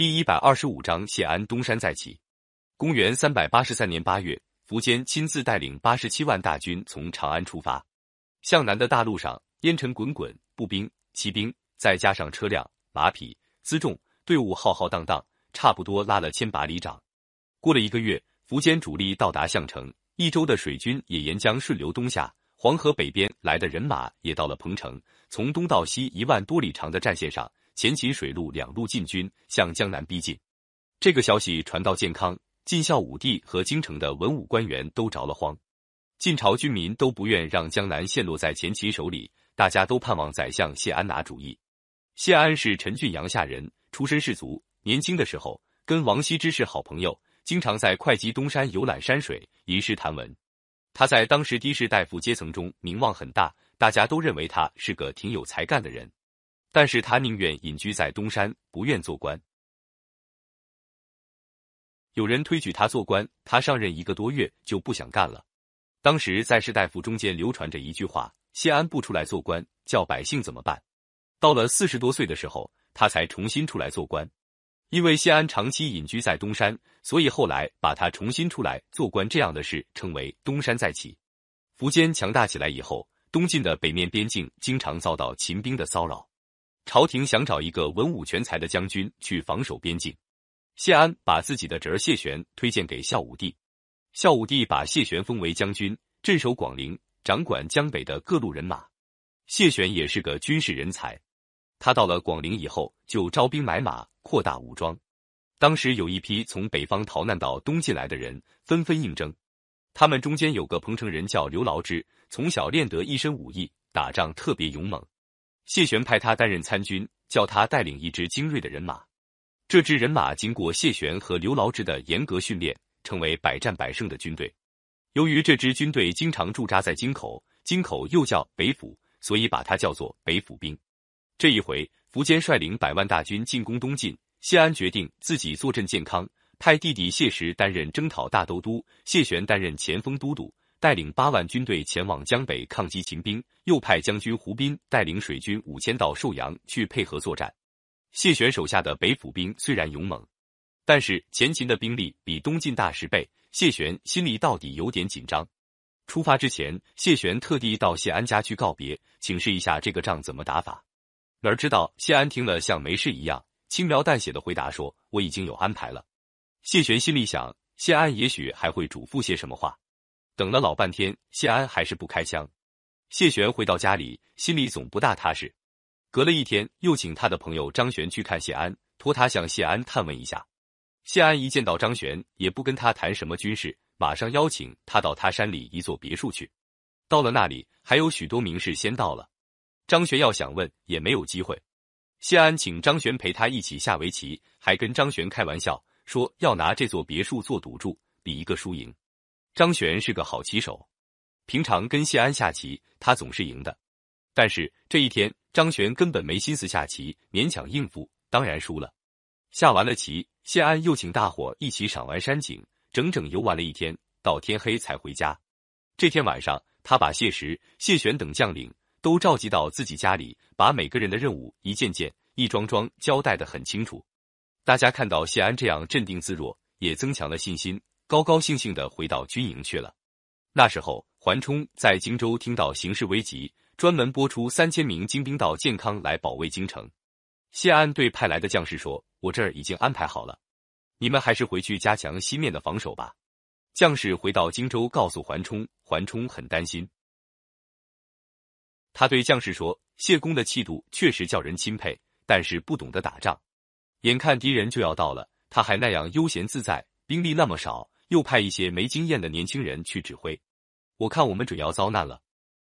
第一百二十五章谢安东山再起。公元三百八十三年八月，苻坚亲自带领八十七万大军从长安出发。向南的大路上，烟尘滚滚，步兵、骑兵再加上车辆、马匹、辎重，队伍浩浩荡荡，差不多拉了千把里长。过了一个月，苻坚主力到达项城，益州的水军也沿江顺流东下，黄河北边来的人马也到了彭城，从东到西一万多里长的战线上。前秦水陆两路进军向江南逼近，这个消息传到建康，晋孝武帝和京城的文武官员都着了慌。晋朝军民都不愿让江南陷落在前秦手里，大家都盼望宰相谢安拿主意。谢安是陈郡阳夏人，出身士族，年轻的时候跟王羲之是好朋友，经常在会稽东山游览山水，吟诗谈文。他在当时的士大夫阶层中名望很大，大家都认为他是个挺有才干的人。但是他宁愿隐居在东山，不愿做官。有人推举他做官，他上任一个多月就不想干了。当时在士大夫中间流传着一句话：“谢安不出来做官，叫百姓怎么办？”到了四十多岁的时候，他才重新出来做官。因为谢安长期隐居在东山，所以后来把他重新出来做官这样的事称为“东山再起”。苻坚强大起来以后，东晋的北面边境经常遭到秦兵的骚扰。朝廷想找一个文武全才的将军去防守边境，谢安把自己的侄儿谢玄推荐给孝武帝，孝武帝把谢玄封为将军，镇守广陵，掌管江北的各路人马。谢玄也是个军事人才，他到了广陵以后就招兵买马，扩大武装。当时有一批从北方逃难到东晋来的人，纷纷应征。他们中间有个彭城人叫刘牢之，从小练得一身武艺，打仗特别勇猛。谢玄派他担任参军，叫他带领一支精锐的人马。这支人马经过谢玄和刘牢之的严格训练，成为百战百胜的军队。由于这支军队经常驻扎在京口，京口又叫北府，所以把它叫做北府兵。这一回，苻坚率领百万大军进攻东晋，谢安决定自己坐镇建康，派弟弟谢石担任征讨大都督，谢玄担任前锋都督。带领八万军队前往江北抗击秦兵，又派将军胡斌带领水军五千到寿阳去配合作战。谢玄手下的北府兵虽然勇猛，但是前秦的兵力比东晋大十倍，谢玄心里到底有点紧张。出发之前，谢玄特地到谢安家去告别，请示一下这个仗怎么打法。哪知道谢安听了像没事一样，轻描淡写的回答说：“我已经有安排了。”谢玄心里想，谢安也许还会嘱咐些什么话。等了老半天，谢安还是不开枪。谢玄回到家里，心里总不大踏实。隔了一天，又请他的朋友张玄去看谢安，托他向谢安探问一下。谢安一见到张玄，也不跟他谈什么军事，马上邀请他到他山里一座别墅去。到了那里，还有许多名士先到了。张玄要想问，也没有机会。谢安请张玄陪他一起下围棋，还跟张玄开玩笑说要拿这座别墅做赌注，比一个输赢。张玄是个好棋手，平常跟谢安下棋，他总是赢的。但是这一天，张玄根本没心思下棋，勉强应付，当然输了。下完了棋，谢安又请大伙一起赏完山景，整整游玩了一天，到天黑才回家。这天晚上，他把谢石、谢玄等将领都召集到自己家里，把每个人的任务一件件、一桩桩交代的很清楚。大家看到谢安这样镇定自若，也增强了信心。高高兴兴的回到军营去了。那时候，桓冲在荆州听到形势危急，专门拨出三千名精兵到建康来保卫京城。谢安对派来的将士说：“我这儿已经安排好了，你们还是回去加强西面的防守吧。”将士回到荆州，告诉桓冲，桓冲很担心。他对将士说：“谢公的气度确实叫人钦佩，但是不懂得打仗。眼看敌人就要到了，他还那样悠闲自在，兵力那么少。”又派一些没经验的年轻人去指挥，我看我们准要遭难了。